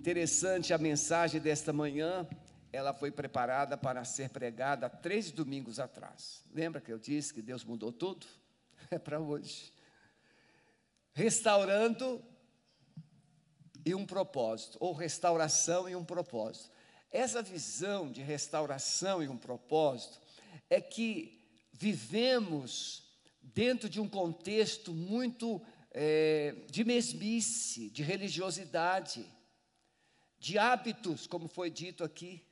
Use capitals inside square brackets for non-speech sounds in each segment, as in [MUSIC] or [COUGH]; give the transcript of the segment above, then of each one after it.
Interessante a mensagem desta manhã, ela foi preparada para ser pregada três domingos atrás. Lembra que eu disse que Deus mudou tudo? [LAUGHS] É para hoje. Restaurando e um propósito, ou restauração e um propósito. Essa visão de restauração e um propósito é que vivemos dentro de um contexto muito é, de mesmice, de religiosidade, de hábitos, como foi dito aqui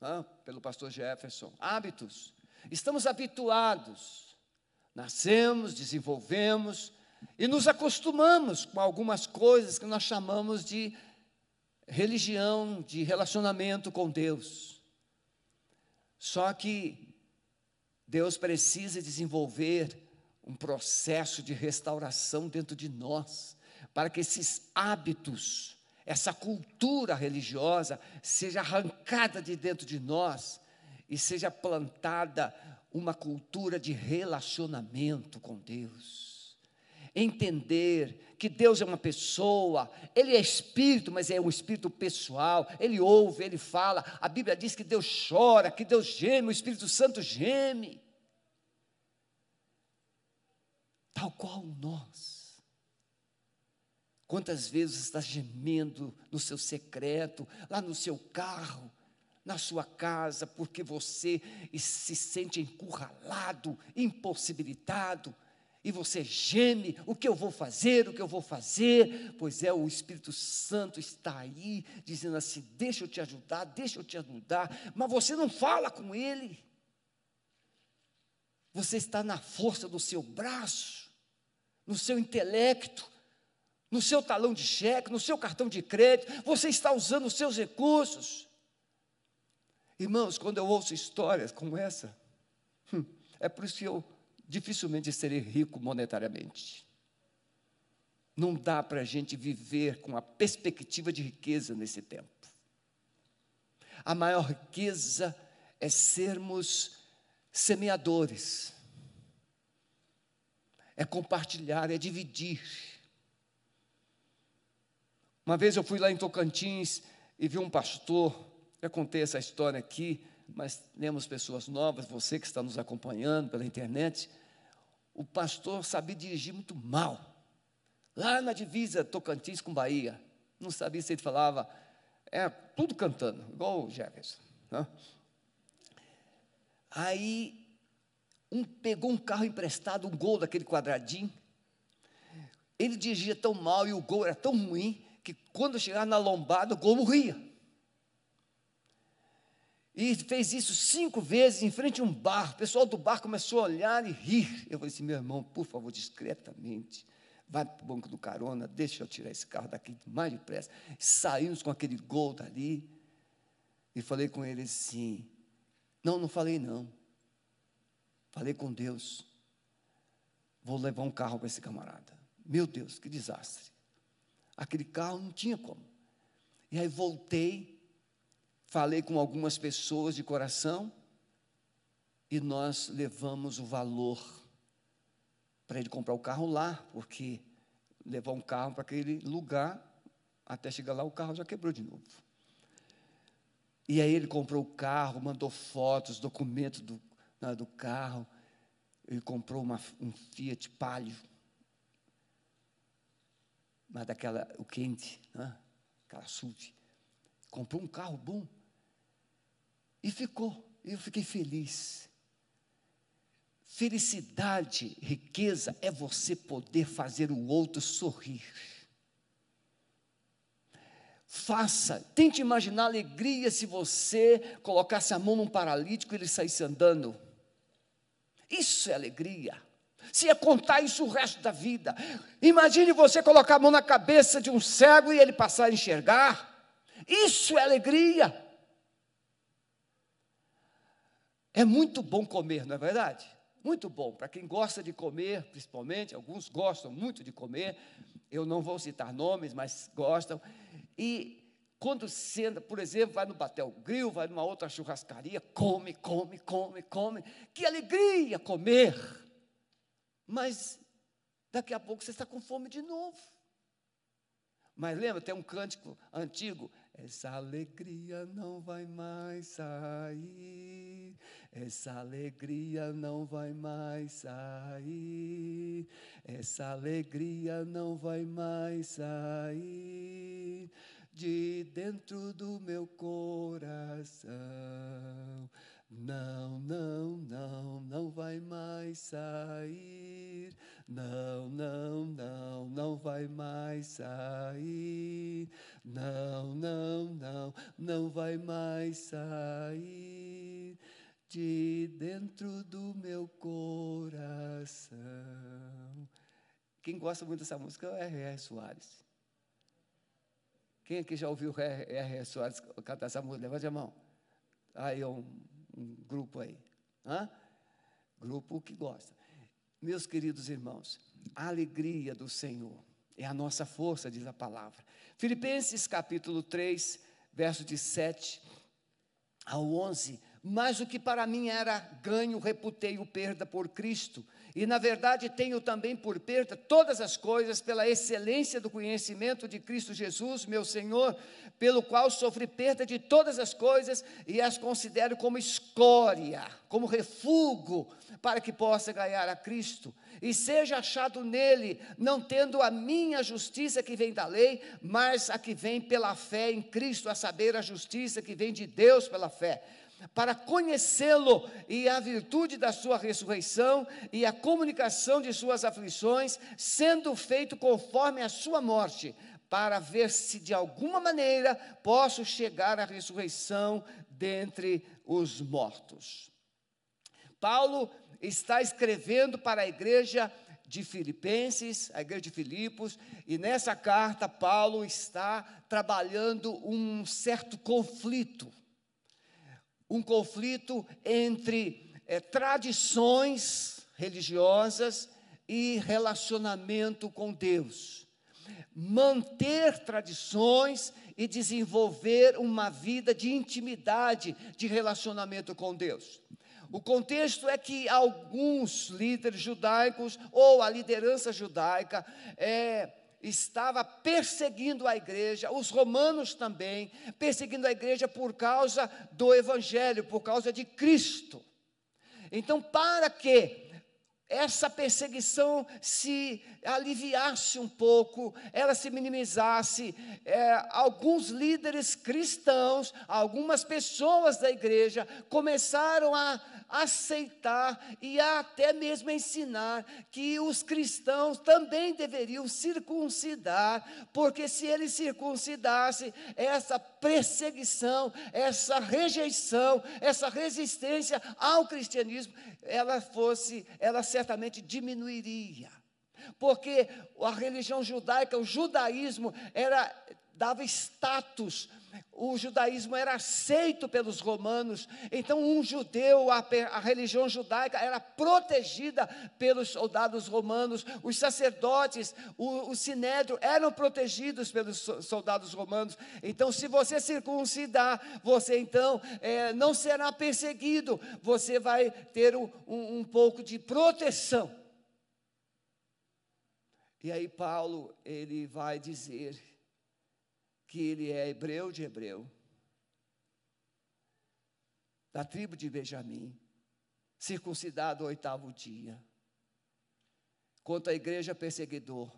ah, pelo pastor Jefferson. Hábitos. Estamos habituados, nascemos, desenvolvemos e nos acostumamos com algumas coisas que nós chamamos de religião, de relacionamento com Deus. Só que Deus precisa desenvolver um processo de restauração dentro de nós, para que esses hábitos, essa cultura religiosa seja arrancada de dentro de nós e seja plantada uma cultura de relacionamento com Deus. Entender que Deus é uma pessoa, Ele é espírito, mas é um espírito pessoal, Ele ouve, Ele fala. A Bíblia diz que Deus chora, que Deus geme, o Espírito Santo geme. tal qual nós. Quantas vezes está gemendo no seu secreto, lá no seu carro, na sua casa, porque você se sente encurralado, impossibilitado, e você geme: o que eu vou fazer, o que eu vou fazer? Pois é, o Espírito Santo está aí, dizendo assim: deixa eu te ajudar, deixa eu te ajudar, mas você não fala com Ele, você está na força do seu braço, no seu intelecto, no seu talão de cheque, no seu cartão de crédito, você está usando os seus recursos. Irmãos, quando eu ouço histórias como essa, hum, é por isso que eu dificilmente serei rico monetariamente. Não dá para a gente viver com a perspectiva de riqueza nesse tempo. A maior riqueza é sermos semeadores é compartilhar, é dividir. Uma vez eu fui lá em Tocantins e vi um pastor, já contei essa história aqui, mas temos pessoas novas, você que está nos acompanhando pela internet. O pastor sabia dirigir muito mal, lá na divisa Tocantins com Bahia. Não sabia se ele falava, é tudo cantando, igual o Jefferson. Né? Aí um pegou um carro emprestado, um gol daquele quadradinho. Ele dirigia tão mal e o gol era tão ruim que quando chegava na lombada o gol morria. E fez isso cinco vezes em frente a um bar. O pessoal do bar começou a olhar e rir. Eu falei assim, meu irmão, por favor, discretamente, vai para o banco do carona, deixa eu tirar esse carro daqui mais depressa. Saímos com aquele gol dali. E falei com ele assim, não, não falei não. Falei com Deus. Vou levar um carro para esse camarada. Meu Deus, que desastre. Aquele carro não tinha como. E aí voltei, falei com algumas pessoas de coração e nós levamos o valor para ele comprar o carro lá, porque levar um carro para aquele lugar, até chegar lá o carro já quebrou de novo. E aí ele comprou o carro, mandou fotos, documentos do, do carro. Ele comprou uma, um Fiat Palio, mas daquela, o quente, né? aquela SUV. Comprou um carro bom. E ficou. Eu fiquei feliz. Felicidade, riqueza é você poder fazer o outro sorrir. Faça, tente imaginar alegria se você colocasse a mão num paralítico e ele saísse andando. Isso é alegria. Se é contar isso o resto da vida. Imagine você colocar a mão na cabeça de um cego e ele passar a enxergar. Isso é alegria. É muito bom comer, não é verdade? Muito bom. Para quem gosta de comer, principalmente, alguns gostam muito de comer. Eu não vou citar nomes, mas gostam. E quando senta, por exemplo, vai no Batel Grill, vai numa outra churrascaria, come, come, come, come. Que alegria comer! Mas daqui a pouco você está com fome de novo. Mas lembra, tem um cântico antigo. Essa alegria não vai mais sair. Essa alegria não vai mais sair. Essa alegria não vai mais sair de dentro do meu coração. Não, não, não, não vai mais sair. Não, não, não, não vai mais sair. Não, não, não, não vai mais sair de dentro do meu coração. Quem gosta muito dessa música é R.R. Soares. Quem aqui já ouviu R.R. Soares cantar essa música? Levante a mão. Aí um, um grupo aí. Hã? Grupo que gosta. Meus queridos irmãos, a alegria do Senhor é a nossa força, diz a palavra. Filipenses capítulo 3, verso de 7 ao 11. Mas o que para mim era ganho, reputei o perda por Cristo e na verdade tenho também por perda todas as coisas pela excelência do conhecimento de Cristo Jesus, meu Senhor, pelo qual sofri perda de todas as coisas e as considero como escória, como refúgio, para que possa ganhar a Cristo. E seja achado nele, não tendo a minha justiça que vem da lei, mas a que vem pela fé em Cristo, a saber, a justiça que vem de Deus pela fé para conhecê-lo e a virtude da sua ressurreição e a comunicação de suas aflições, sendo feito conforme a sua morte, para ver se de alguma maneira posso chegar à ressurreição dentre os mortos. Paulo está escrevendo para a igreja de Filipenses, a igreja de Filipos, e nessa carta Paulo está trabalhando um certo conflito um conflito entre é, tradições religiosas e relacionamento com Deus. Manter tradições e desenvolver uma vida de intimidade, de relacionamento com Deus. O contexto é que alguns líderes judaicos ou a liderança judaica é, estava perseguindo a igreja, os romanos também, perseguindo a igreja por causa do evangelho, por causa de Cristo. Então, para que essa perseguição se aliviasse um pouco, ela se minimizasse. É, alguns líderes cristãos, algumas pessoas da igreja começaram a aceitar e até mesmo ensinar que os cristãos também deveriam circuncidar, porque se eles circuncidassem, essa perseguição, essa rejeição, essa resistência ao cristianismo, ela fosse, ela certamente diminuiria. Porque a religião judaica, o judaísmo, era dava status. O judaísmo era aceito pelos romanos, então um judeu, a, a, religião judaica era protegida pelos soldados romanos, os sacerdotes, o, o sinédrio eram protegidos pelos soldados romanos. Então, se você circuncidar, você então é, não será perseguido, você vai ter um, um, um pouco de proteção. E aí Paulo ele vai dizer que ele é hebreu de hebreu, da tribo de Benjamim, circuncidado ao oitavo dia, contra a igreja perseguidor.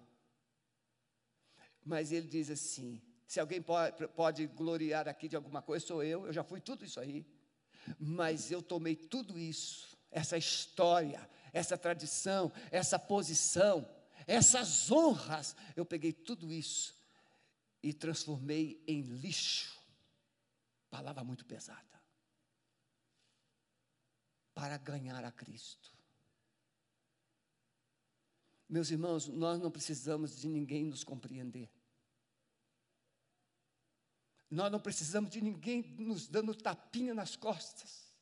Mas ele diz assim: se alguém pode, pode gloriar aqui de alguma coisa, sou eu, eu já fui tudo isso aí. Mas eu tomei tudo isso, essa história, essa tradição, essa posição, essas honras, eu peguei tudo isso e transformei em lixo. Palavra muito pesada. Para ganhar a Cristo. Meus irmãos, nós não precisamos de ninguém nos compreender. Nós não precisamos de ninguém nos dando tapinha nas costas.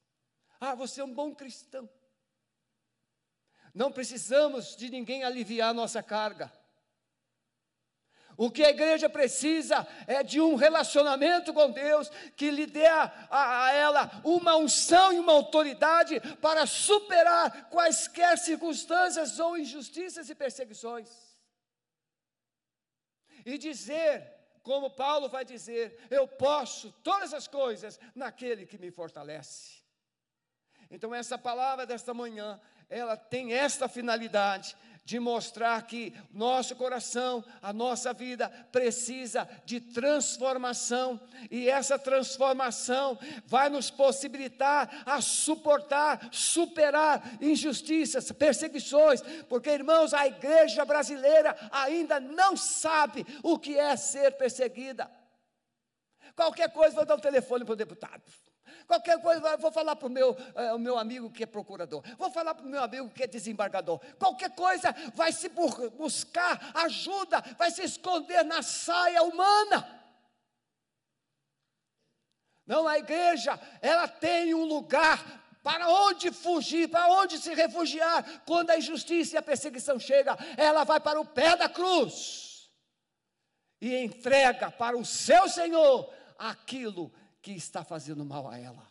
Ah, você é um bom cristão. Não precisamos de ninguém aliviar nossa carga. O que a igreja precisa é de um relacionamento com Deus que lhe dê a, a, ela uma unção e uma autoridade para superar quaisquer circunstâncias ou injustiças e perseguições. e dizer, como Paulo vai dizer: Eu posso todas as coisas naquele que me fortalece. Então, essa palavra desta manhã, ela tem esta finalidade de mostrar que nosso coração, a nossa vida precisa de transformação, e essa transformação vai nos possibilitar a suportar, superar injustiças, perseguições, porque irmãos, a igreja brasileira ainda não sabe o que é ser perseguida. Qualquer coisa, vou dar um telefone para o deputado. Qualquer coisa, vou falar para o meu, o meu amigo que é procurador, vou falar para o meu amigo que é desembargador. Qualquer coisa vai se buscar ajuda, vai se esconder na saia humana. Não, a igreja, ela tem um lugar para onde fugir, para onde se refugiar quando a injustiça e a perseguição chega, ela vai para o pé da cruz e entrega para o seu Senhor aquilo que está fazendo mal a ela.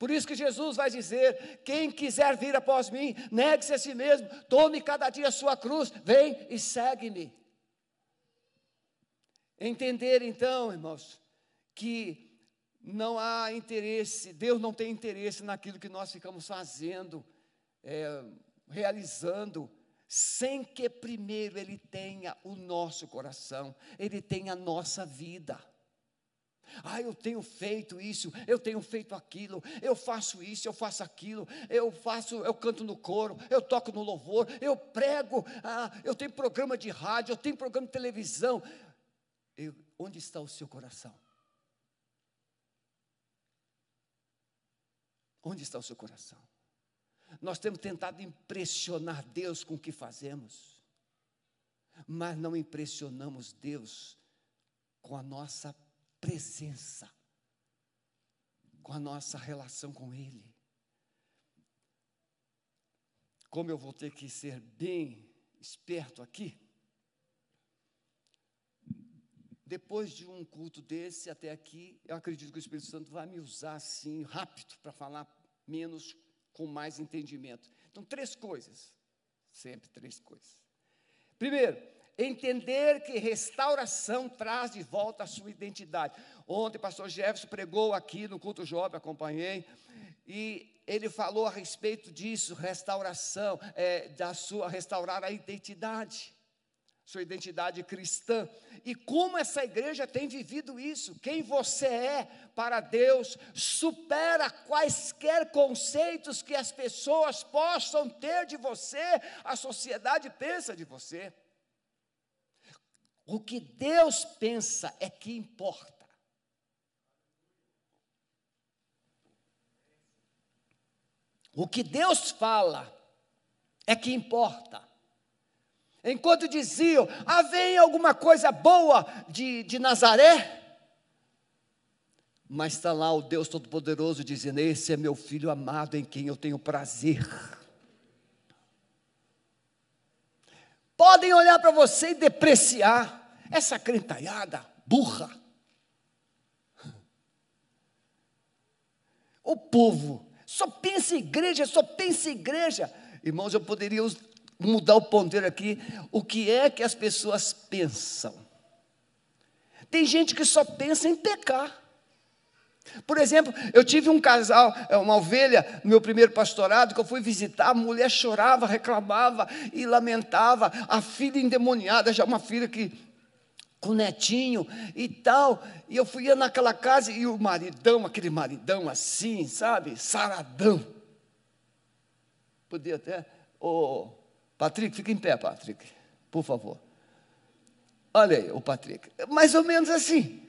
Por isso que Jesus vai dizer: quem quiser vir após mim, negue-se a si mesmo, tome cada dia a sua cruz, vem e segue-me. Entender então, irmãos, que não há interesse, Deus não tem interesse naquilo que nós ficamos fazendo, é, realizando, sem que primeiro Ele tenha o nosso coração, Ele tenha a nossa vida. Ah, eu tenho feito isso, eu tenho feito aquilo, eu faço isso, eu faço aquilo, eu faço, eu canto no coro, eu toco no louvor, eu prego, ah, eu tenho programa de rádio, eu tenho programa de televisão. Eu, onde está o seu coração? Onde está o seu coração? Nós temos tentado impressionar Deus com o que fazemos, mas não impressionamos Deus com a nossa presença, com a nossa relação com Ele. Como eu vou ter que ser bem esperto aqui, depois de um culto desse até aqui, eu acredito que o Espírito Santo vai me usar assim, rápido, para falar menos, com mais entendimento. Então, três coisas, sempre três coisas. Primeiro, entender que restauração traz de volta a sua identidade. Ontem o pastor Jefferson pregou aqui no culto jovem, acompanhei, e ele falou a respeito disso, restauração, é, da sua, restaurar a identidade, sua identidade cristã. E como essa igreja tem vivido isso, quem você é para Deus, supera quaisquer conceitos que as pessoas possam ter de você, a sociedade pensa de você. O que Deus pensa é que importa. O que Deus fala é que importa. Enquanto diziam, ah, vem alguma coisa boa de, de Nazaré, mas está lá o Deus Todo-Poderoso dizendo: Esse é meu filho amado em quem eu tenho prazer. Podem olhar para você e depreciar, essa crentalhada burra. O povo só pensa em igreja, só pensa em igreja. Irmãos, eu poderia mudar o ponteiro aqui. O que é que as pessoas pensam? Tem gente que só pensa em pecar. Por exemplo, eu tive um casal, é, uma ovelha, no meu primeiro pastorado, que eu fui visitar, a mulher chorava, reclamava e lamentava, a filha endemoniada, já uma filha que com o netinho e tal. E eu fui naquela casa e o maridão, aquele maridão assim, sabe? Saradão. Podia até. Ô, Patrick, fica em pé, Patrick, por favor. Olha aí, o Patrick. Mais ou menos assim.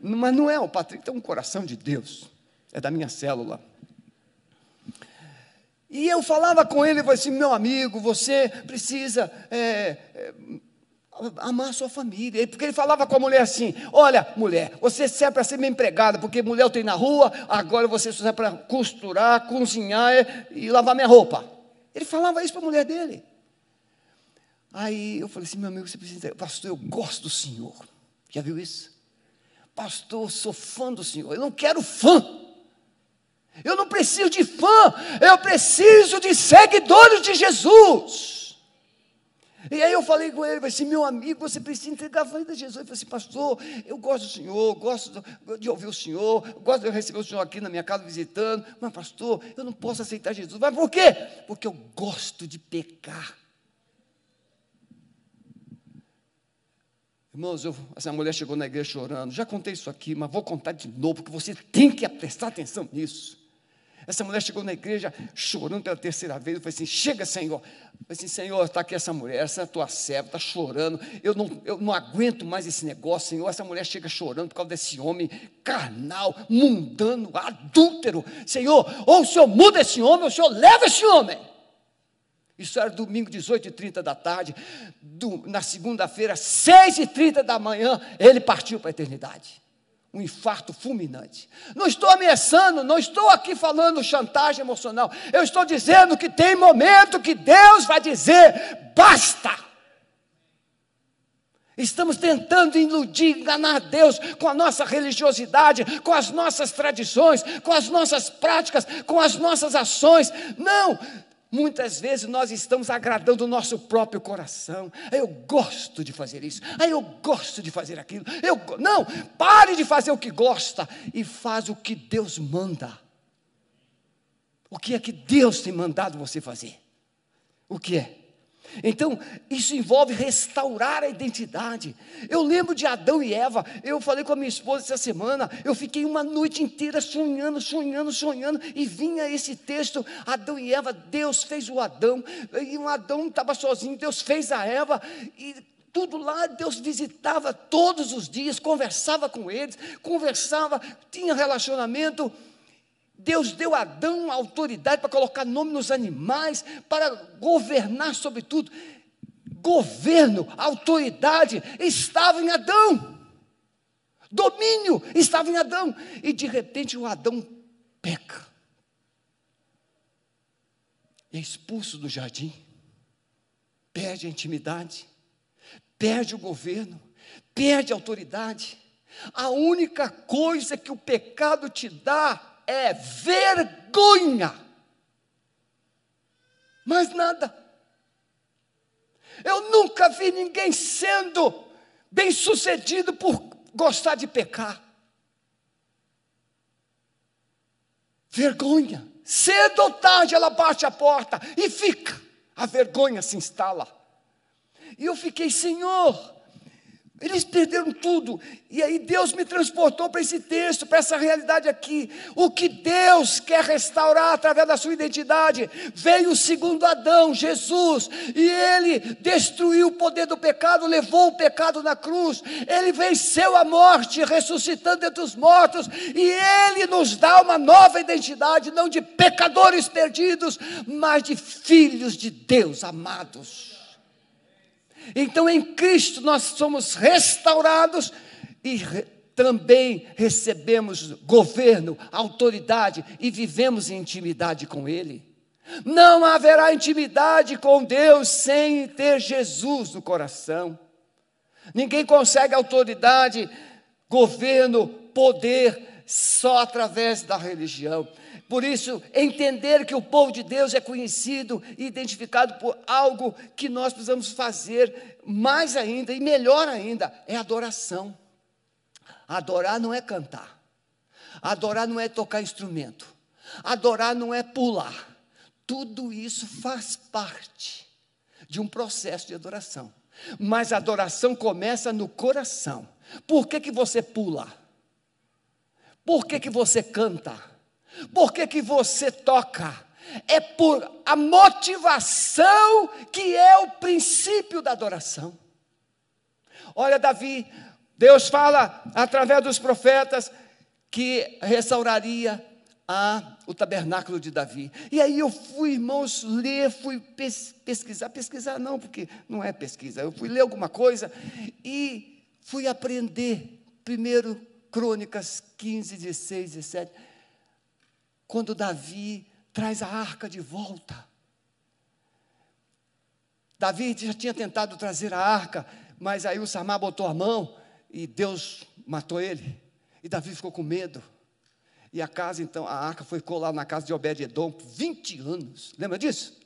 Mas não é, o Patrick tem um coração de Deus. É da minha célula. E eu falava com ele, falei assim, meu amigo, você precisa é, é, amar sua família. Porque ele falava com a mulher assim: Olha, mulher, você serve para ser minha empregada, porque mulher eu tenho na rua, agora você serve para costurar, cozinhar e lavar minha roupa. Ele falava isso para a mulher dele. Aí eu falei assim: Meu amigo, você precisa. Pastor, eu gosto do Senhor. Já viu isso? Pastor, eu sou fã do Senhor. Eu não quero fã. Eu não preciso de fã. Eu preciso de seguidores de Jesus. E aí eu falei com ele, assim, meu amigo, você precisa entregar a vida a Jesus. Ele falou assim, pastor, eu gosto do Senhor, gosto de ouvir o Senhor, gosto de receber o Senhor aqui na minha casa visitando, mas pastor, eu não posso aceitar Jesus. Mas por quê? Porque eu gosto de pecar. Irmãos, eu, essa mulher chegou na igreja chorando. Já contei isso aqui, mas vou contar de novo, porque você tem que prestar atenção nisso. Essa mulher chegou na igreja chorando pela terceira vez. Eu falei assim: chega, Senhor. Eu falei assim: Senhor, está aqui essa mulher, essa é tua serva, está chorando. Eu não, eu não aguento mais esse negócio, Senhor. Essa mulher chega chorando por causa desse homem carnal, mundano, adúltero. Senhor, ou o Senhor muda esse homem, ou o Senhor leva esse homem. Isso era domingo, 18h30 da tarde. Do, na segunda-feira, 6h30 da manhã, ele partiu para a eternidade. Um infarto fulminante. Não estou ameaçando, não estou aqui falando chantagem emocional. Eu estou dizendo que tem momento que Deus vai dizer: basta. Estamos tentando iludir, enganar Deus com a nossa religiosidade, com as nossas tradições, com as nossas práticas, com as nossas ações. Não, Muitas vezes nós estamos agradando o nosso próprio coração. Eu gosto de fazer isso. Eu gosto de fazer aquilo. Eu não, pare de fazer o que gosta e faz o que Deus manda. O que é que Deus tem mandado você fazer? O que é? Então, isso envolve restaurar a identidade. Eu lembro de Adão e Eva, eu falei com a minha esposa essa semana, eu fiquei uma noite inteira sonhando, sonhando, sonhando, e vinha esse texto: Adão e Eva, Deus fez o Adão, e o Adão estava sozinho, Deus fez a Eva, e tudo lá, Deus visitava todos os dias, conversava com eles, conversava, tinha relacionamento. Deus deu a Adão autoridade para colocar nome nos animais, para governar sobre tudo. Governo, autoridade estava em Adão. Domínio estava em Adão. E de repente o Adão peca. É expulso do jardim. Perde a intimidade. Perde o governo. Perde a autoridade. A única coisa que o pecado te dá é vergonha. Mais nada. Eu nunca vi ninguém sendo bem sucedido por gostar de pecar. Vergonha. Cedo ou tarde ela bate a porta e fica. A vergonha se instala. E eu fiquei, Senhor, eles perderam tudo. E aí Deus me transportou para esse texto, para essa realidade aqui. O que Deus quer restaurar através da sua identidade. Veio o segundo Adão, Jesus, e ele destruiu o poder do pecado, levou o pecado na cruz. Ele venceu a morte, ressuscitando entre os mortos, e ele nos dá uma nova identidade, não de pecadores perdidos, mas de filhos de Deus amados. Então em Cristo nós somos restaurados e re, também recebemos governo, autoridade e vivemos em intimidade com Ele. Não haverá intimidade com Deus sem ter Jesus no coração. Ninguém consegue autoridade, governo, poder só através da religião. Por isso, entender que o povo de Deus é conhecido e identificado por algo que nós precisamos fazer mais ainda e melhor ainda é adoração. Adorar não é cantar. Adorar não é tocar instrumento. Adorar não é pular. Tudo isso faz parte de um processo de adoração. Mas a adoração começa no coração. Por que, que você pula? Por que, que você canta? Por que, que você toca? É por a motivação que é o princípio da adoração. Olha, Davi, Deus fala através dos profetas que restauraria a, o tabernáculo de Davi. E aí eu fui, irmãos, ler, fui pes, pesquisar, pesquisar não, porque não é pesquisa, eu fui ler alguma coisa e fui aprender. Primeiro, Crônicas 15, 16, 17 quando Davi traz a arca de volta. Davi já tinha tentado trazer a arca, mas aí o Samar botou a mão e Deus matou ele. E Davi ficou com medo. E a casa, então, a arca foi colar na casa de Obed-Edom por 20 anos. Lembra disso?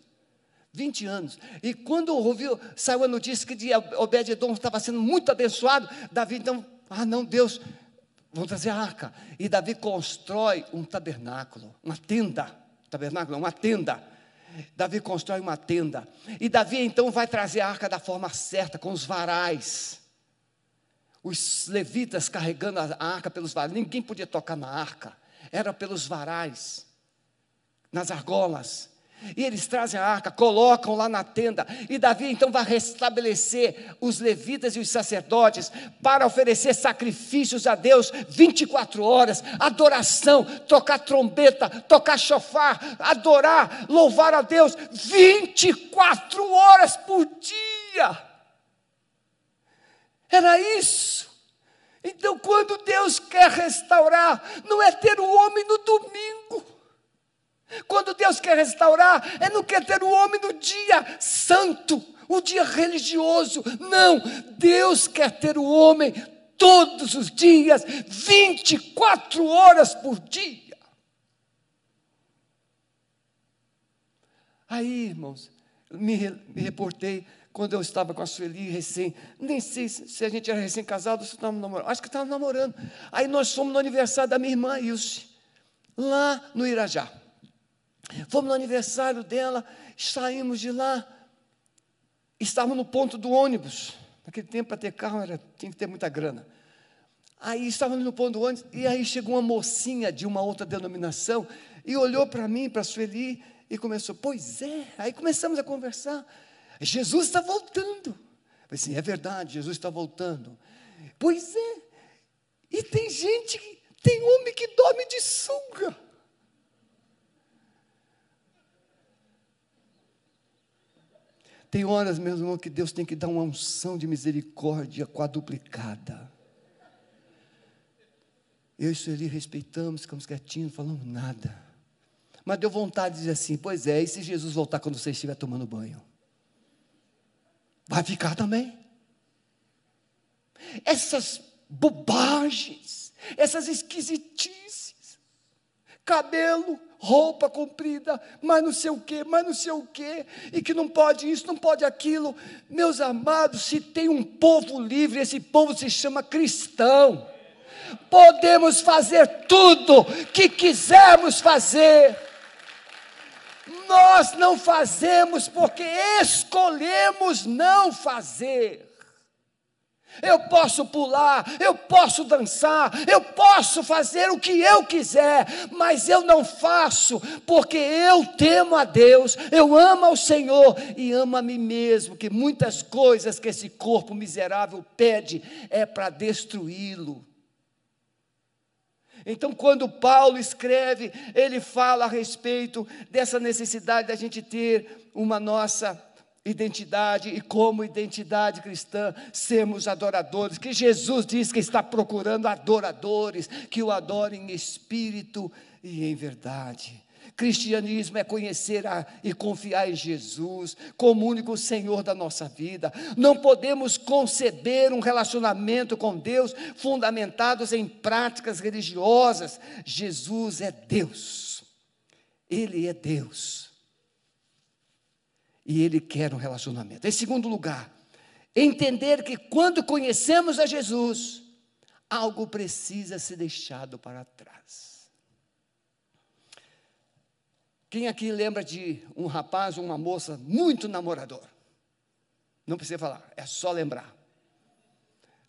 20 anos. E quando ouviu, saiu a notícia que de Obed-Edom estava sendo muito abençoado, Davi então, ah não, Deus, vamos trazer a arca. E Davi constrói um tabernáculo, uma tenda. Tabernáculo, uma tenda. Davi constrói uma tenda. E Davi então vai trazer a arca da forma certa, com os varais. Os levitas carregando a arca pelos varais. Ninguém podia tocar na arca. Era pelos varais, nas argolas. E eles trazem a arca, colocam lá na tenda. E Davi então vai restabelecer os levitas e os sacerdotes para oferecer sacrifícios a Deus 24 horas, adoração, tocar trombeta, tocar chofar, adorar, louvar a Deus 24 horas por dia. Era isso. Então, quando Deus quer restaurar, não é ter o homem no domingo quando Deus quer restaurar, é não quer ter o homem no dia santo, o dia religioso. Não, Deus quer ter o homem todos os dias, 24 horas por dia. Aí, irmãos, me, me reportei quando eu estava com a Sueli recém, nem sei se a gente era recém-casado ou se estávamos namorando, acho que estava namorando. Aí nós fomos no aniversário da minha irmã Ilse, lá no Irajá. Fomos no aniversário dela, saímos de lá, estávamos no ponto do ônibus. Naquele tempo, para ter carro, era, tinha que ter muita grana. Aí estávamos no ponto do ônibus, e aí chegou uma mocinha de uma outra denominação, e olhou para mim, para a Sueli, e começou, pois é. Aí começamos a conversar. Jesus está voltando. Eu falei assim, é verdade, Jesus está voltando. Pois é. E tem gente, tem homem que dorme de sunga. Tem horas, meu irmão, que Deus tem que dar uma unção de misericórdia quadruplicada. Eu e Sueli respeitamos, ficamos quietinhos, não falamos nada. Mas deu vontade de dizer assim: pois é, e se Jesus voltar quando você estiver tomando banho? Vai ficar também? Essas bobagens, essas esquisitices, cabelo, roupa comprida, mas não sei o quê, mas não sei o quê, e que não pode isso, não pode aquilo. Meus amados, se tem um povo livre, esse povo se chama cristão. Podemos fazer tudo que quisermos fazer. Nós não fazemos porque escolhemos não fazer. Eu posso pular, eu posso dançar, eu posso fazer o que eu quiser, mas eu não faço, porque eu temo a Deus, eu amo ao Senhor e amo a mim mesmo, que muitas coisas que esse corpo miserável pede é para destruí-lo. Então, quando Paulo escreve, ele fala a respeito dessa necessidade da gente ter uma nossa identidade e como identidade cristã sermos adoradores, que Jesus diz que está procurando adoradores que o adorem em espírito e em verdade. Cristianismo é conhecer a, e confiar em Jesus como único Senhor da nossa vida. Não podemos conceber um relacionamento com Deus fundamentados em práticas religiosas. Jesus é Deus. Ele é Deus e Ele quer um relacionamento. Em segundo lugar, entender que quando conhecemos a Jesus, algo precisa ser deixado para trás. Quem aqui lembra de um rapaz ou uma moça muito namorador? Não precisa falar, é só lembrar.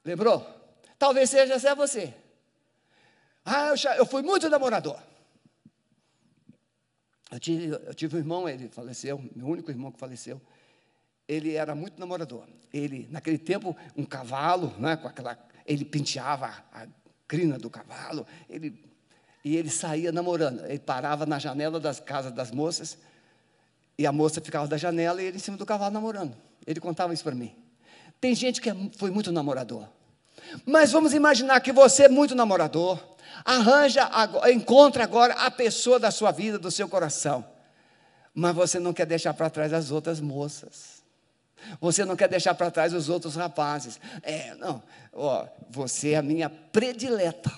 Lembrou? Talvez seja você. Ah, eu, já, eu fui muito namorador. Eu tive, eu tive um irmão, ele faleceu, meu único irmão que faleceu. Ele era muito namorador. Ele, naquele tempo, um cavalo, né, com aquela, ele penteava a crina do cavalo, ele, e ele saía namorando. Ele parava na janela das casas das moças, e a moça ficava da janela e ele em cima do cavalo namorando. Ele contava isso para mim. Tem gente que é, foi muito namorador. Mas vamos imaginar que você é muito namorador, Arranja, encontra agora a pessoa da sua vida, do seu coração. Mas você não quer deixar para trás as outras moças. Você não quer deixar para trás os outros rapazes. É, não. Ó, você é a minha predileta.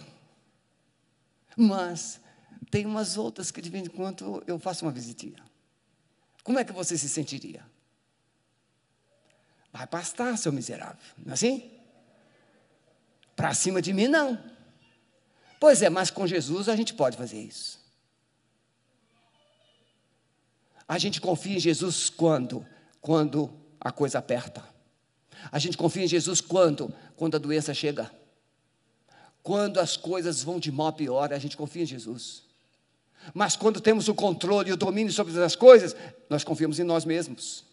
Mas tem umas outras que de vez em quando eu faço uma visitinha. como é que você se sentiria? Vai pastar, seu miserável, não é assim? Para cima de mim, não. Pois é, mas com Jesus a gente pode fazer isso. A gente confia em Jesus quando? Quando a coisa aperta. A gente confia em Jesus quando? Quando a doença chega. Quando as coisas vão de mal a pior, a gente confia em Jesus. Mas quando temos o controle e o domínio sobre as coisas, nós confiamos em nós mesmos.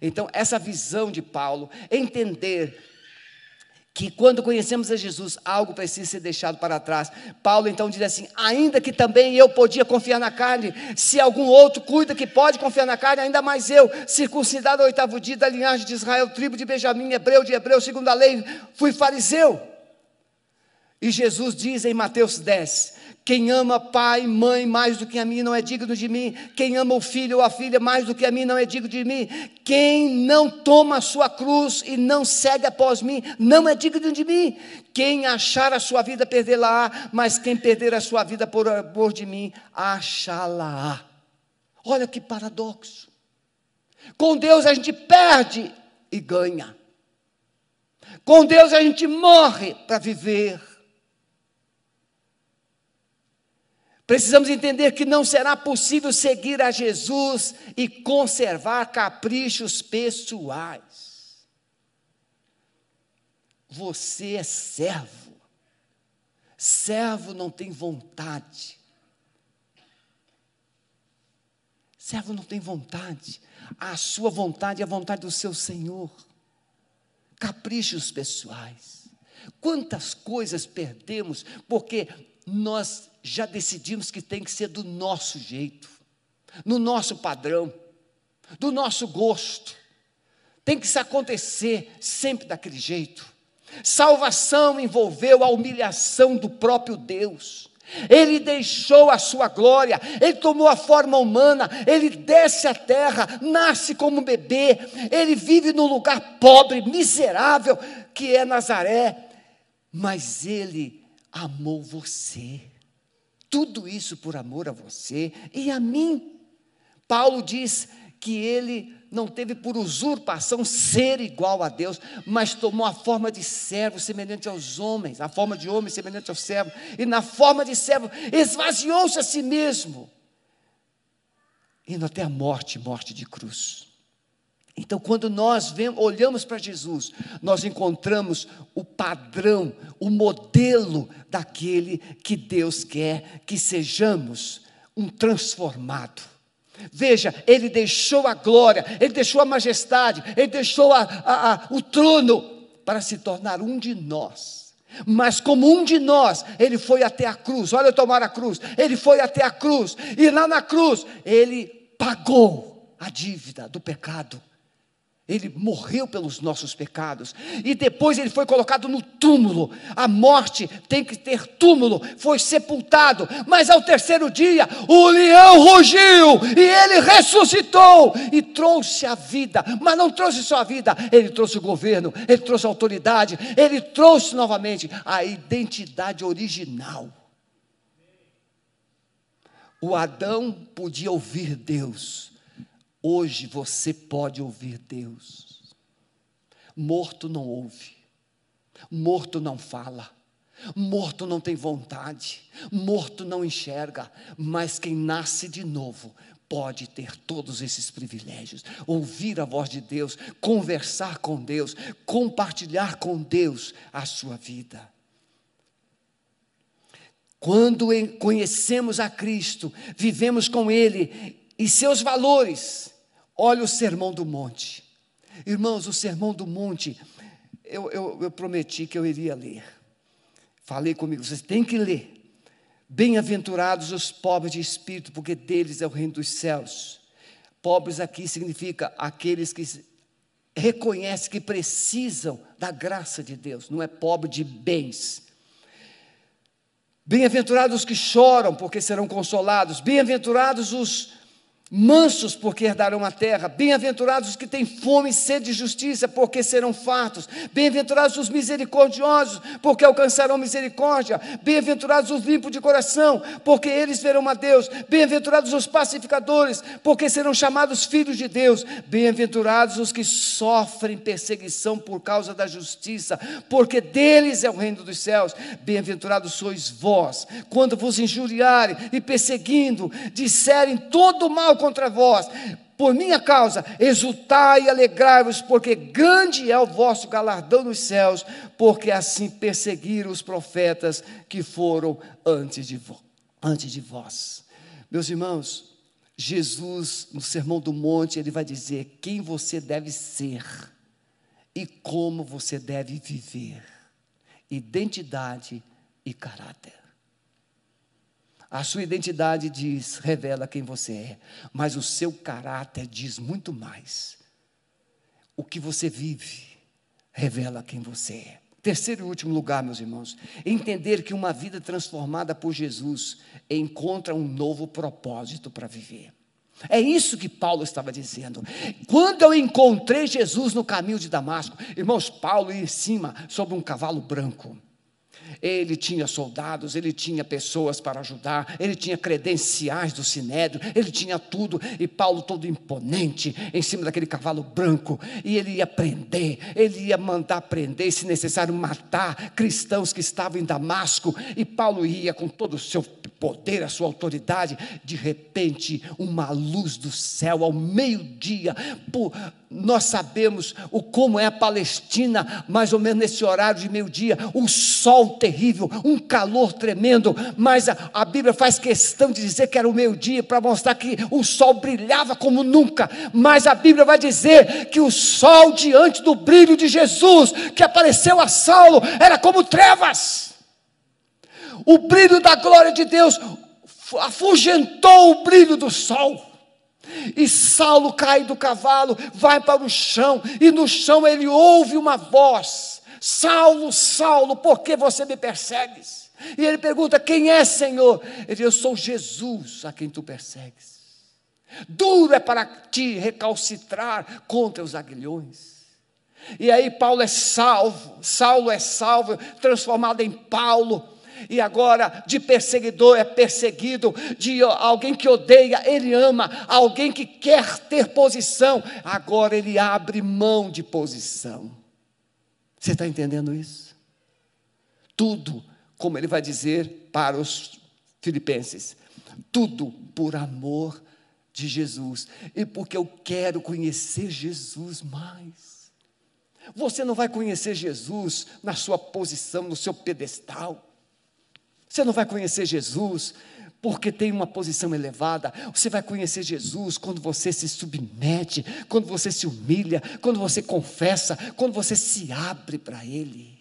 Então, essa visão de Paulo, entender que quando conhecemos a Jesus, algo precisa ser deixado para trás. Paulo então diz assim: ainda que também eu podia confiar na carne, se algum outro cuida que pode confiar na carne, ainda mais eu, circuncidado ao oitavo dia da linhagem de Israel, tribo de Benjamim, hebreu de hebreu, segundo a lei, fui fariseu. E Jesus diz em Mateus 10: quem ama pai, mãe mais do que a mim não é digno de mim. Quem ama o filho ou a filha mais do que a mim não é digno de mim. Quem não toma a sua cruz e não segue após mim não é digno de mim. Quem achar a sua vida, perdê-la-á. Mas quem perder a sua vida por amor de mim, achá-la-á. Olha que paradoxo. Com Deus a gente perde e ganha. Com Deus a gente morre para viver. Precisamos entender que não será possível seguir a Jesus e conservar caprichos pessoais. Você é servo. Servo não tem vontade. Servo não tem vontade. A sua vontade é a vontade do seu Senhor. Caprichos pessoais. Quantas coisas perdemos porque nós já decidimos que tem que ser do nosso jeito, no nosso padrão, do nosso gosto. Tem que se acontecer sempre daquele jeito. Salvação envolveu a humilhação do próprio Deus. Ele deixou a sua glória, ele tomou a forma humana, ele desce à terra, nasce como bebê, ele vive num lugar pobre, miserável, que é Nazaré, mas ele amou você. Tudo isso por amor a você e a mim. Paulo diz que ele não teve por usurpação ser igual a Deus, mas tomou a forma de servo semelhante aos homens, a forma de homem semelhante ao servo, e na forma de servo esvaziou-se a si mesmo, indo até a morte morte de cruz. Então, quando nós vemos, olhamos para Jesus, nós encontramos o padrão, o modelo daquele que Deus quer que sejamos um transformado. Veja, ele deixou a glória, ele deixou a majestade, ele deixou a, a, a, o trono para se tornar um de nós. Mas como um de nós, ele foi até a cruz. Olha eu tomar a cruz. Ele foi até a cruz e lá na cruz ele pagou a dívida do pecado ele morreu pelos nossos pecados e depois ele foi colocado no túmulo. A morte tem que ter túmulo, foi sepultado, mas ao terceiro dia o leão rugiu e ele ressuscitou e trouxe a vida, mas não trouxe só a vida, ele trouxe o governo, ele trouxe a autoridade, ele trouxe novamente a identidade original. O Adão podia ouvir Deus, Hoje você pode ouvir Deus. Morto não ouve, morto não fala, morto não tem vontade, morto não enxerga, mas quem nasce de novo pode ter todos esses privilégios, ouvir a voz de Deus, conversar com Deus, compartilhar com Deus a sua vida. Quando conhecemos a Cristo, vivemos com Ele e seus valores, Olha o sermão do monte. Irmãos, o sermão do monte, eu, eu, eu prometi que eu iria ler. Falei comigo, vocês têm que ler. Bem-aventurados os pobres de espírito, porque deles é o reino dos céus. Pobres aqui significa aqueles que reconhecem que precisam da graça de Deus, não é pobre de bens. Bem-aventurados os que choram, porque serão consolados. Bem-aventurados os Mansos, porque herdarão a terra. Bem-aventurados os que têm fome e sede de justiça, porque serão fartos. Bem-aventurados os misericordiosos, porque alcançarão misericórdia. Bem-aventurados os limpos de coração, porque eles verão a Deus. Bem-aventurados os pacificadores, porque serão chamados filhos de Deus. Bem-aventurados os que sofrem perseguição por causa da justiça, porque deles é o reino dos céus. Bem-aventurados sois vós, quando vos injuriarem e perseguindo, disserem todo mal contra vós, por minha causa, exultai e alegrai-vos, porque grande é o vosso galardão nos céus, porque assim perseguiram os profetas que foram antes de, antes de vós. Meus irmãos, Jesus, no Sermão do Monte, ele vai dizer quem você deve ser e como você deve viver. Identidade e caráter. A sua identidade diz, revela quem você é, mas o seu caráter diz muito mais. O que você vive revela quem você é. Terceiro e último lugar, meus irmãos, entender que uma vida transformada por Jesus encontra um novo propósito para viver. É isso que Paulo estava dizendo. Quando eu encontrei Jesus no caminho de Damasco, irmãos, Paulo ia em cima sobre um cavalo branco. Ele tinha soldados, ele tinha pessoas para ajudar, ele tinha credenciais do sinédrio, ele tinha tudo, e Paulo todo imponente, em cima daquele cavalo branco, e ele ia prender, ele ia mandar prender, se necessário matar cristãos que estavam em Damasco, e Paulo ia com todo o seu poder, a sua autoridade, de repente, uma luz do céu ao meio-dia, nós sabemos o como é a Palestina, mais ou menos nesse horário de meio-dia, um sol terrível, um calor tremendo, mas a, a Bíblia faz questão de dizer que era o meio-dia para mostrar que o sol brilhava como nunca, mas a Bíblia vai dizer que o sol diante do brilho de Jesus que apareceu a Saulo era como trevas. O brilho da glória de Deus afugentou o brilho do sol. E Saulo cai do cavalo, vai para o chão, e no chão ele ouve uma voz: Saulo, Saulo, por que você me persegues? E ele pergunta: Quem é, Senhor? Ele diz: Eu sou Jesus a quem tu persegues. Duro é para ti recalcitrar contra os aguilhões. E aí Paulo é salvo, Saulo é salvo, transformado em Paulo e agora de perseguidor é perseguido, de alguém que odeia, ele ama, alguém que quer ter posição, agora ele abre mão de posição. Você está entendendo isso? Tudo, como ele vai dizer para os filipenses, tudo por amor de Jesus e porque eu quero conhecer Jesus mais. Você não vai conhecer Jesus na sua posição, no seu pedestal. Você não vai conhecer Jesus porque tem uma posição elevada. Você vai conhecer Jesus quando você se submete, quando você se humilha, quando você confessa, quando você se abre para Ele.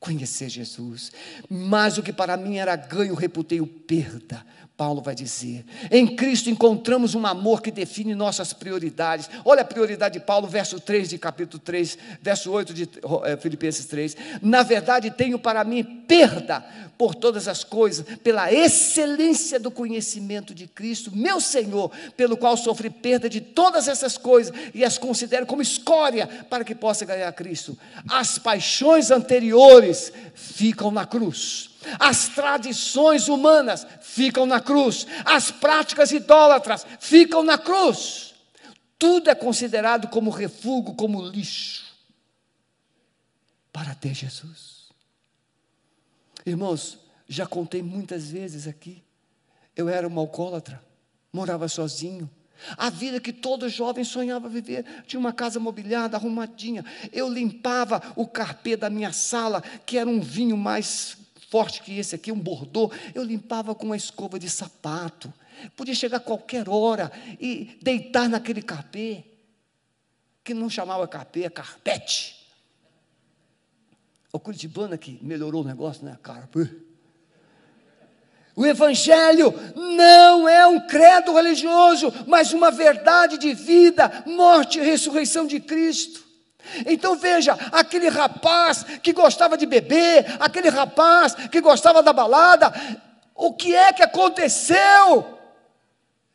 Conhecer Jesus. Mas o que para mim era ganho, reputei o perda Paulo vai dizer. Em Cristo encontramos um amor que define nossas prioridades. Olha a prioridade de Paulo, verso 3 de capítulo 3, verso 8 de eh, Filipenses 3. Na verdade, tenho para mim perda por todas as coisas, pela excelência do conhecimento de Cristo, meu Senhor, pelo qual sofri perda de todas essas coisas e as considero como escória para que possa ganhar Cristo. As paixões anteriores ficam na cruz as tradições humanas ficam na cruz, as práticas idólatras ficam na cruz. Tudo é considerado como refúgio, como lixo, para ter Jesus. Irmãos, já contei muitas vezes aqui, eu era um alcoólatra, morava sozinho. A vida que todo jovem sonhava viver. Tinha uma casa mobiliada, arrumadinha. Eu limpava o carpê da minha sala, que era um vinho mais forte que esse aqui, um bordô, eu limpava com uma escova de sapato. Podia chegar qualquer hora e deitar naquele carpê, que não chamava carpê, é carpete. O Curitibana que melhorou o negócio, né? Carpê. O Evangelho não é um credo religioso, mas uma verdade de vida, morte e ressurreição de Cristo. Então veja, aquele rapaz que gostava de beber, aquele rapaz que gostava da balada, o que é que aconteceu?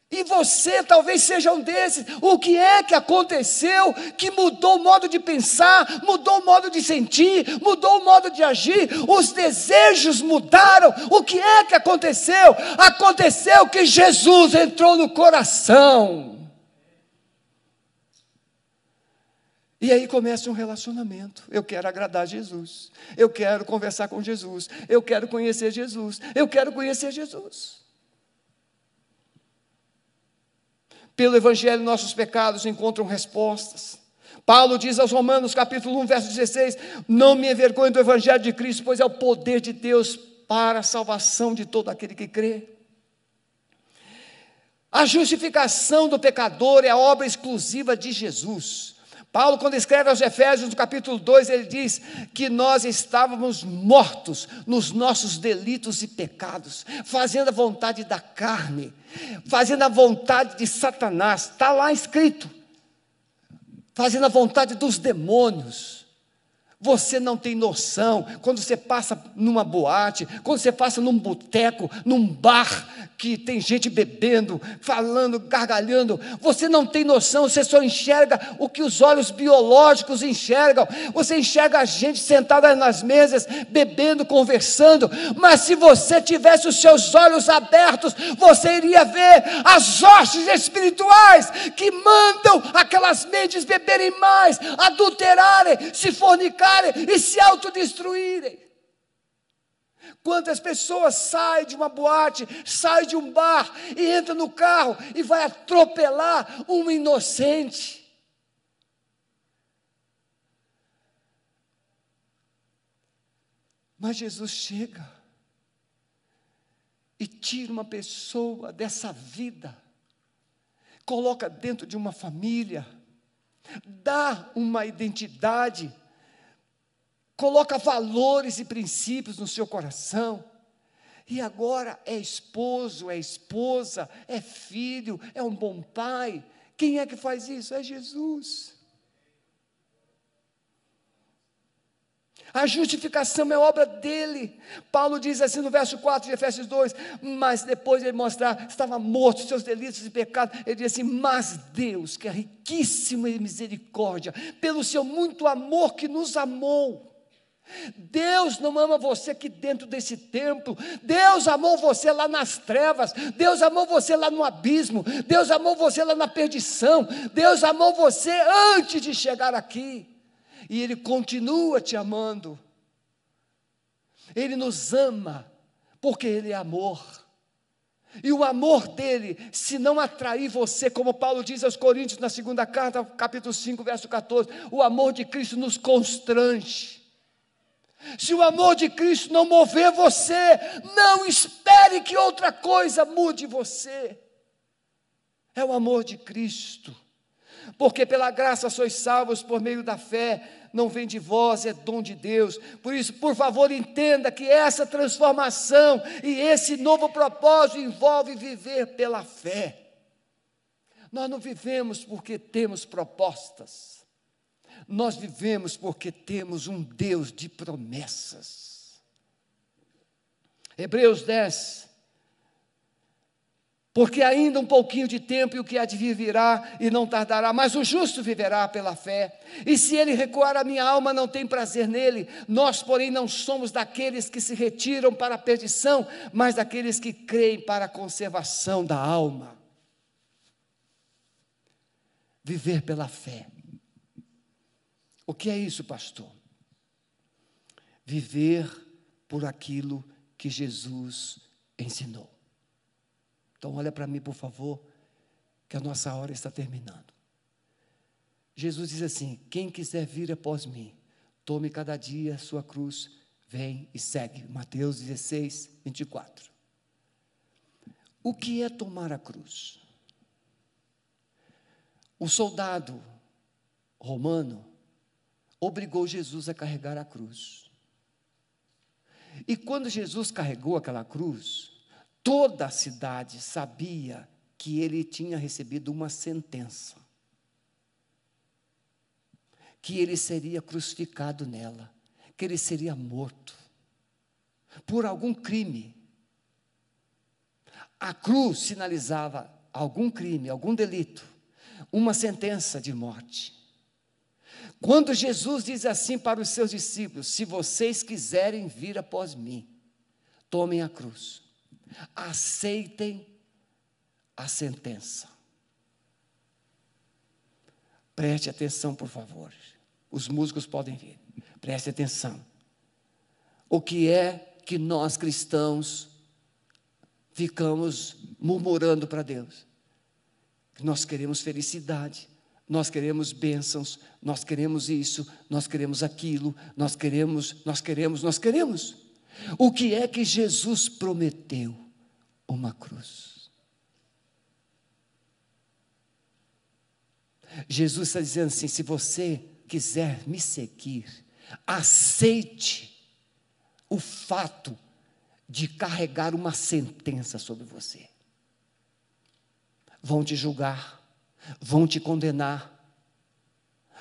E você talvez seja um desses. O que é que aconteceu que mudou o modo de pensar, mudou o modo de sentir, mudou o modo de agir? Os desejos mudaram. O que é que aconteceu? Aconteceu que Jesus entrou no coração. E aí começa um relacionamento. Eu quero agradar Jesus. Eu quero conversar com Jesus. Eu quero conhecer Jesus. Eu quero conhecer Jesus. Pelo Evangelho, nossos pecados encontram respostas. Paulo diz aos Romanos, capítulo 1, verso 16: Não me envergonhe do Evangelho de Cristo, pois é o poder de Deus para a salvação de todo aquele que crê. A justificação do pecador é a obra exclusiva de Jesus. Paulo, quando escreve aos Efésios, no capítulo 2, ele diz que nós estávamos mortos nos nossos delitos e pecados, fazendo a vontade da carne, fazendo a vontade de Satanás, está lá escrito, fazendo a vontade dos demônios. Você não tem noção, quando você passa numa boate, quando você passa num boteco, num bar, que tem gente bebendo, falando, gargalhando, você não tem noção, você só enxerga o que os olhos biológicos enxergam. Você enxerga a gente sentada nas mesas, bebendo, conversando, mas se você tivesse os seus olhos abertos, você iria ver as hostes espirituais que mandam aquelas mentes beberem mais, adulterarem, se fornicarem e se autodestruírem. Quantas pessoas saem de uma boate, saem de um bar e entra no carro e vai atropelar um inocente. Mas Jesus chega e tira uma pessoa dessa vida, coloca dentro de uma família, dá uma identidade coloca valores e princípios no seu coração. E agora é esposo, é esposa, é filho, é um bom pai. Quem é que faz isso? É Jesus. A justificação é obra dele. Paulo diz assim no verso 4 de Efésios 2: Mas depois ele mostrar, estava morto, seus delitos e pecados. Ele diz assim: Mas Deus, que é riquíssimo em misericórdia, pelo seu muito amor que nos amou, Deus não ama você aqui dentro desse templo. Deus amou você lá nas trevas. Deus amou você lá no abismo. Deus amou você lá na perdição. Deus amou você antes de chegar aqui. E Ele continua te amando. Ele nos ama, porque Ele é amor. E o amor dele, se não atrair você, como Paulo diz aos Coríntios na segunda carta, capítulo 5, verso 14, o amor de Cristo nos constrange. Se o amor de Cristo não mover você, não espere que outra coisa mude você. É o amor de Cristo. Porque pela graça sois salvos por meio da fé, não vem de vós, é dom de Deus. Por isso, por favor, entenda que essa transformação e esse novo propósito envolve viver pela fé. Nós não vivemos porque temos propostas. Nós vivemos porque temos um Deus de promessas. Hebreus 10. Porque ainda um pouquinho de tempo e o que há de vir virá e não tardará, mas o justo viverá pela fé. E se ele recuar, a minha alma não tem prazer nele. Nós, porém, não somos daqueles que se retiram para a perdição, mas daqueles que creem para a conservação da alma. Viver pela fé. O que é isso, pastor? Viver por aquilo que Jesus ensinou. Então, olha para mim, por favor, que a nossa hora está terminando. Jesus diz assim: Quem quiser vir após mim, tome cada dia sua cruz, vem e segue. Mateus 16, 24. O que é tomar a cruz? O soldado romano obrigou Jesus a carregar a cruz. E quando Jesus carregou aquela cruz, toda a cidade sabia que ele tinha recebido uma sentença. Que ele seria crucificado nela, que ele seria morto por algum crime. A cruz sinalizava algum crime, algum delito, uma sentença de morte. Quando Jesus diz assim para os seus discípulos: Se vocês quiserem vir após mim, tomem a cruz, aceitem a sentença. Preste atenção, por favor. Os músicos podem vir. Preste atenção. O que é que nós cristãos ficamos murmurando para Deus? Nós queremos felicidade, nós queremos bênçãos, nós queremos isso, nós queremos aquilo, nós queremos, nós queremos, nós queremos. O que é que Jesus prometeu? Uma cruz. Jesus está dizendo assim: se você quiser me seguir, aceite o fato de carregar uma sentença sobre você. Vão te julgar, vão te condenar,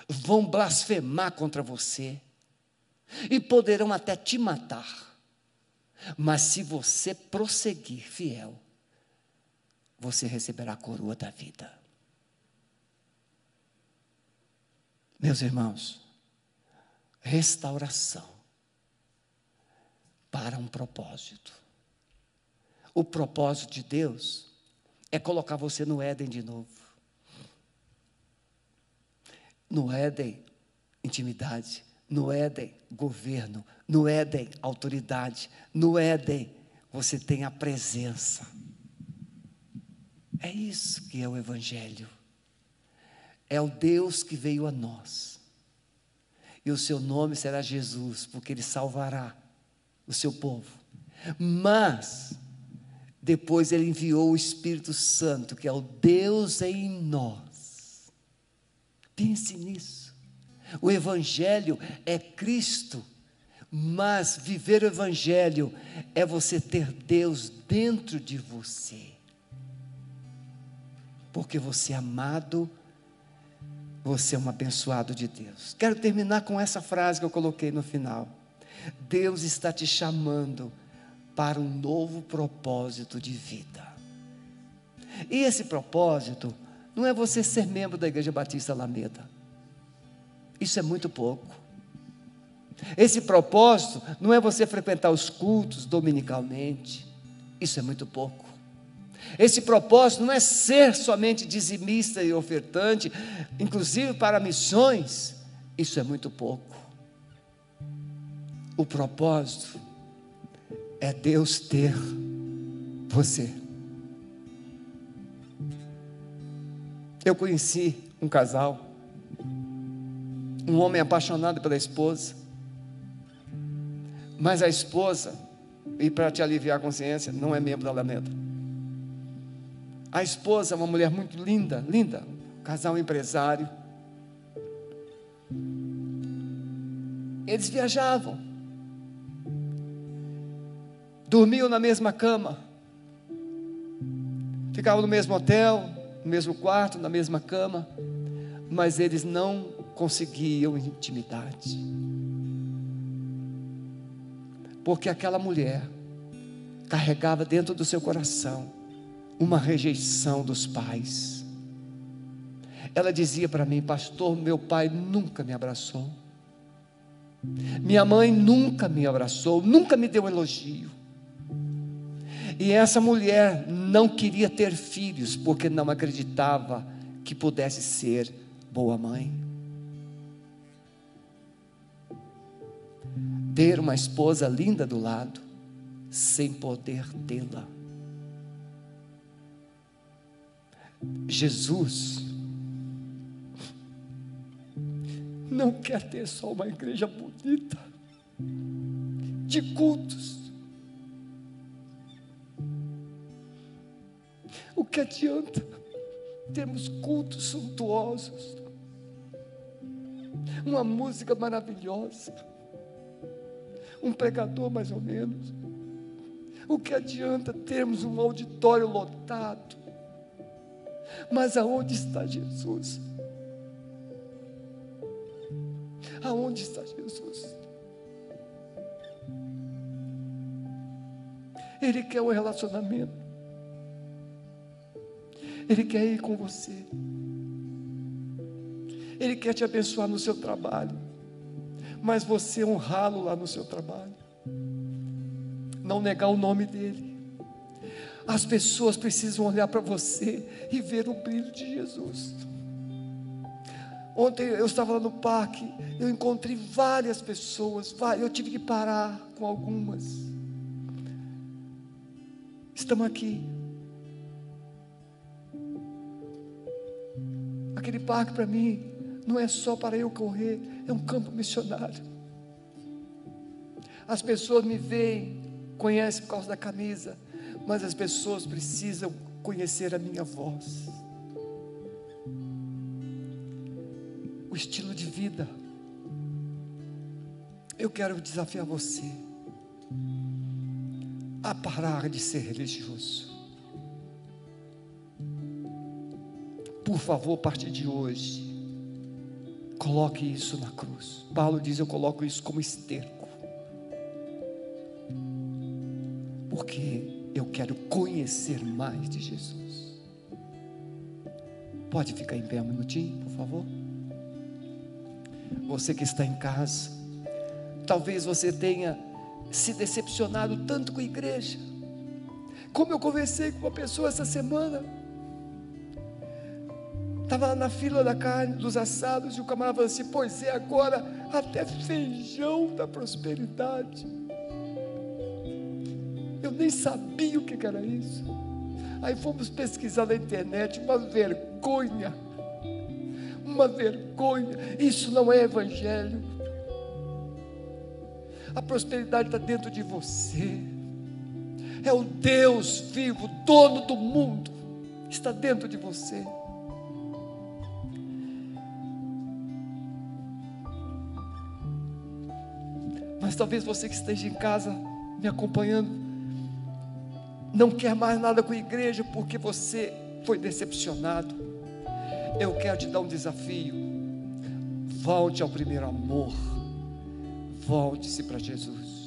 vão blasfemar contra você e poderão até te matar. Mas se você prosseguir fiel, você receberá a coroa da vida. Meus irmãos, restauração para um propósito. O propósito de Deus é colocar você no Éden de novo. No Éden, intimidade. No Éden, governo. No Éden, autoridade. No Éden, você tem a presença. É isso que é o Evangelho. É o Deus que veio a nós. E o seu nome será Jesus, porque ele salvará o seu povo. Mas, depois ele enviou o Espírito Santo, que é o Deus em nós. Pense nisso. O Evangelho é Cristo, mas viver o Evangelho é você ter Deus dentro de você. Porque você é amado, você é um abençoado de Deus. Quero terminar com essa frase que eu coloquei no final. Deus está te chamando para um novo propósito de vida. E esse propósito não é você ser membro da Igreja Batista Alameda. Isso é muito pouco. Esse propósito não é você frequentar os cultos dominicalmente. Isso é muito pouco. Esse propósito não é ser somente dizimista e ofertante, inclusive para missões. Isso é muito pouco. O propósito é Deus ter você. Eu conheci um casal, um homem apaixonado pela esposa, mas a esposa, e para te aliviar a consciência, não é membro da Alameda. A esposa é uma mulher muito linda, linda, casal empresário. Eles viajavam, dormiam na mesma cama, ficavam no mesmo hotel, no mesmo quarto, na mesma cama, mas eles não conseguiam intimidade. Porque aquela mulher carregava dentro do seu coração uma rejeição dos pais. Ela dizia para mim, pastor, meu pai nunca me abraçou. Minha mãe nunca me abraçou, nunca me deu elogio. E essa mulher não queria ter filhos porque não acreditava que pudesse ser boa mãe. Ter uma esposa linda do lado, sem poder tê-la. Jesus não quer ter só uma igreja bonita, de cultos. O que adianta termos cultos suntuosos, uma música maravilhosa, um pregador mais ou menos? O que adianta termos um auditório lotado? Mas aonde está Jesus? Aonde está Jesus? Ele quer um relacionamento. Ele quer ir com você. Ele quer te abençoar no seu trabalho. Mas você honrá-lo lá no seu trabalho. Não negar o nome dele. As pessoas precisam olhar para você e ver o brilho de Jesus. Ontem eu estava lá no parque, eu encontrei várias pessoas, eu tive que parar com algumas. Estamos aqui. Aquele parque para mim não é só para eu correr, é um campo missionário. As pessoas me veem, conhecem por causa da camisa, mas as pessoas precisam conhecer a minha voz. O estilo de vida. Eu quero desafiar você a parar de ser religioso. Por favor, a partir de hoje, coloque isso na cruz. Paulo diz: Eu coloco isso como esterco. Porque eu quero conhecer mais de Jesus. Pode ficar em pé um minutinho, por favor? Você que está em casa, talvez você tenha se decepcionado tanto com a igreja. Como eu conversei com uma pessoa essa semana, estava na fila da carne, dos assados, e o camarada falou assim: Pois é, agora até feijão da prosperidade. Eu nem sabia o que era isso. Aí fomos pesquisar na internet, uma vergonha. Uma vergonha. Isso não é evangelho. A prosperidade está dentro de você. É o Deus vivo, dono do mundo, está dentro de você. Talvez você que esteja em casa me acompanhando, não quer mais nada com a igreja porque você foi decepcionado. Eu quero te dar um desafio. Volte ao primeiro amor. Volte-se para Jesus.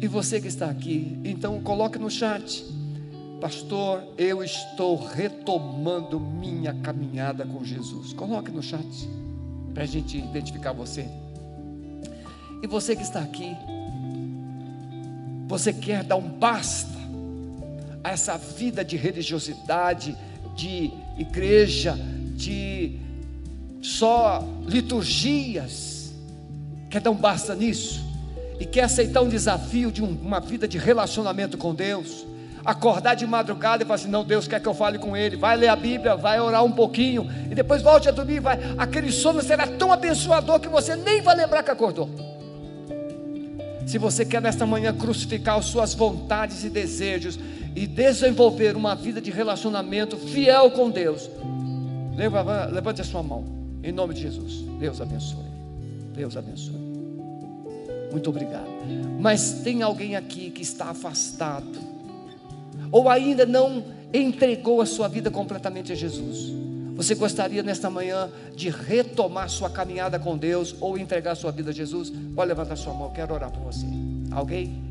E você que está aqui, então coloque no chat. Pastor, eu estou retomando minha caminhada com Jesus. Coloque no chat para a gente identificar você. E você que está aqui, você quer dar um basta a essa vida de religiosidade, de igreja, de só liturgias. Quer dar um basta nisso? E quer aceitar um desafio de uma vida de relacionamento com Deus? Acordar de madrugada e falar assim: não, Deus quer que eu fale com Ele. Vai ler a Bíblia, vai orar um pouquinho e depois volte a dormir. Vai. Aquele sono será tão abençoador que você nem vai lembrar que acordou. Se você quer nesta manhã crucificar as suas vontades e desejos e desenvolver uma vida de relacionamento fiel com Deus, levante a sua mão, em nome de Jesus. Deus abençoe. Deus abençoe. Muito obrigado. Mas tem alguém aqui que está afastado, ou ainda não entregou a sua vida completamente a Jesus. Você gostaria nesta manhã de retomar sua caminhada com Deus ou entregar sua vida a Jesus? Pode levantar sua mão, quero orar por você. Alguém?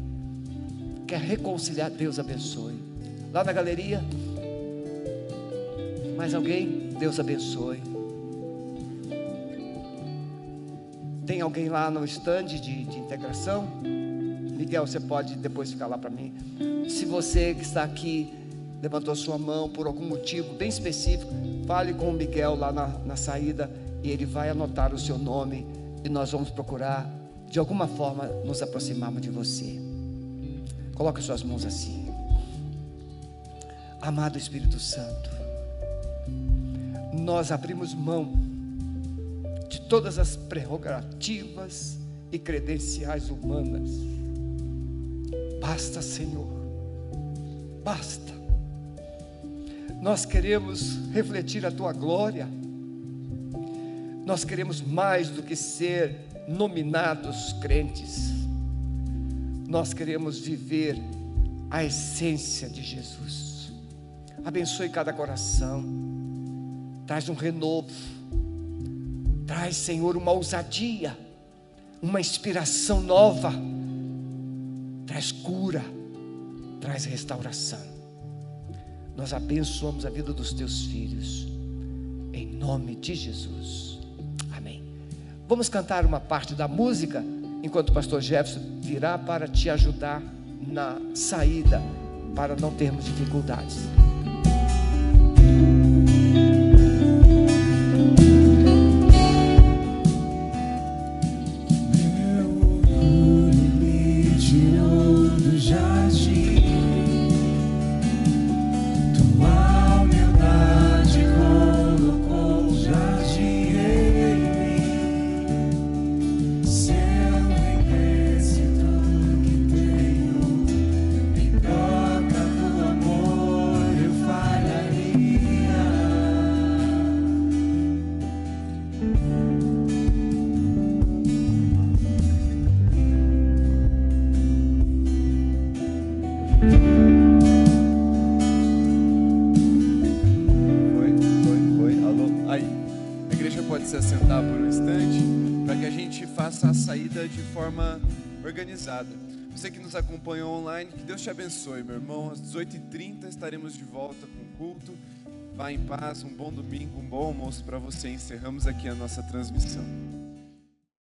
Quer reconciliar? Deus abençoe. Lá na galeria? Mais alguém? Deus abençoe. Tem alguém lá no stand de, de integração? Miguel, você pode depois ficar lá para mim. Se você que está aqui levantou sua mão por algum motivo bem específico, fale com o Miguel lá na, na saída e ele vai anotar o seu nome e nós vamos procurar de alguma forma nos aproximarmos de você. Coloque suas mãos assim. Amado Espírito Santo, nós abrimos mão de todas as prerrogativas e credenciais humanas. Basta, Senhor, basta nós queremos refletir a tua glória, nós queremos mais do que ser nominados crentes, nós queremos viver a essência de Jesus. Abençoe cada coração, traz um renovo, traz, Senhor, uma ousadia, uma inspiração nova, traz cura, traz restauração. Nós abençoamos a vida dos teus filhos. Em nome de Jesus. Amém. Vamos cantar uma parte da música enquanto o pastor Jefferson virá para te ajudar na saída para não termos dificuldades. Você que nos acompanhou online, que Deus te abençoe, meu irmão. Às 18h30 estaremos de volta com o culto. Vá em paz, um bom domingo, um bom almoço para você. Encerramos aqui a nossa transmissão.